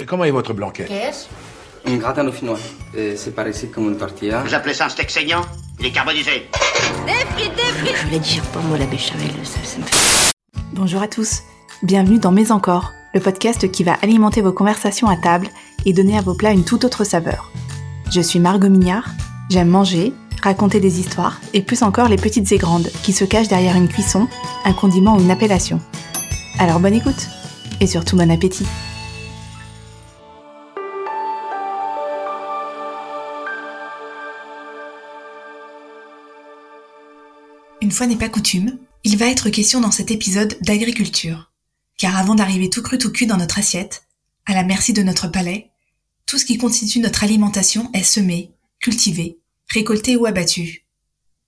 Et comment est votre blanquette Qu'est-ce Un gratin dauphinois. C'est par ici comme une tortilla. Vous appelez ça un steak saignant Il est carbonisé. Je la digère pas, moi, la béchamel, ça, ça me fait... Bonjour à tous, bienvenue dans Mes Encore, le podcast qui va alimenter vos conversations à table et donner à vos plats une toute autre saveur. Je suis Margot Mignard, j'aime manger, raconter des histoires et plus encore les petites et grandes qui se cachent derrière une cuisson, un condiment ou une appellation. Alors bonne écoute et surtout bon appétit. Une fois n'est pas coutume, il va être question dans cet épisode d'agriculture. Car avant d'arriver tout cru tout cul dans notre assiette, à la merci de notre palais, tout ce qui constitue notre alimentation est semé, cultivé, récolté ou abattu.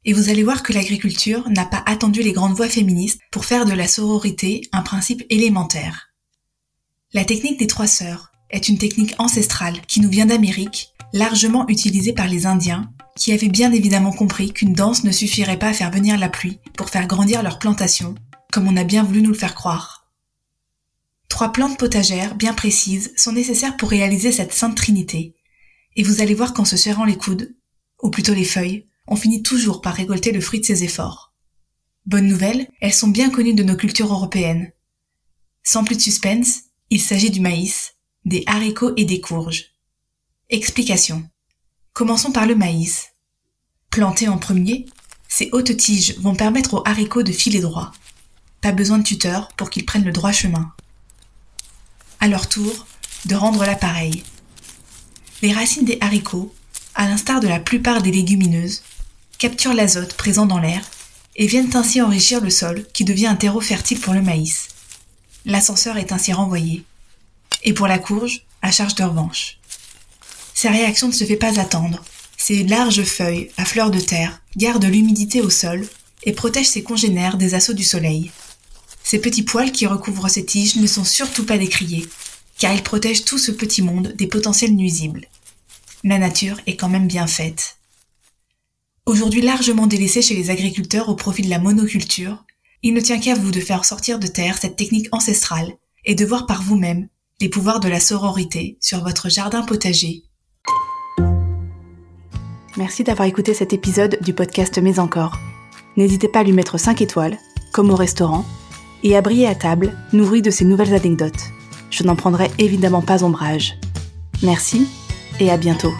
Et vous allez voir que l'agriculture n'a pas attendu les grandes voix féministes pour faire de la sororité un principe élémentaire. La technique des trois sœurs est une technique ancestrale qui nous vient d'Amérique, largement utilisée par les Indiens, qui avaient bien évidemment compris qu'une danse ne suffirait pas à faire venir la pluie pour faire grandir leur plantation, comme on a bien voulu nous le faire croire. Trois plantes potagères bien précises sont nécessaires pour réaliser cette sainte trinité, et vous allez voir qu'en se serrant les coudes, ou plutôt les feuilles, on finit toujours par récolter le fruit de ses efforts. Bonne nouvelle, elles sont bien connues de nos cultures européennes. Sans plus de suspense, il s'agit du maïs, des haricots et des courges. Explication. Commençons par le maïs. Planté en premier, ces hautes tiges vont permettre aux haricots de filer droit. Pas besoin de tuteur pour qu'ils prennent le droit chemin. À leur tour, de rendre l'appareil. Les racines des haricots, à l'instar de la plupart des légumineuses, capturent l'azote présent dans l'air et viennent ainsi enrichir le sol qui devient un terreau fertile pour le maïs. L'ascenseur est ainsi renvoyé. Et pour la courge, à charge de revanche. Sa réaction ne se fait pas attendre. Ses larges feuilles, à fleur de terre, gardent l'humidité au sol et protègent ses congénères des assauts du soleil. Ces petits poils qui recouvrent ces tiges ne sont surtout pas décriés, car ils protègent tout ce petit monde des potentiels nuisibles. La nature est quand même bien faite. Aujourd'hui largement délaissée chez les agriculteurs au profit de la monoculture, il ne tient qu'à vous de faire sortir de terre cette technique ancestrale et de voir par vous-même les pouvoirs de la sororité sur votre jardin potager. Merci d'avoir écouté cet épisode du podcast Mais encore. N'hésitez pas à lui mettre 5 étoiles, comme au restaurant, et à briller à table, nourri de ces nouvelles anecdotes. Je n'en prendrai évidemment pas ombrage. Merci et à bientôt.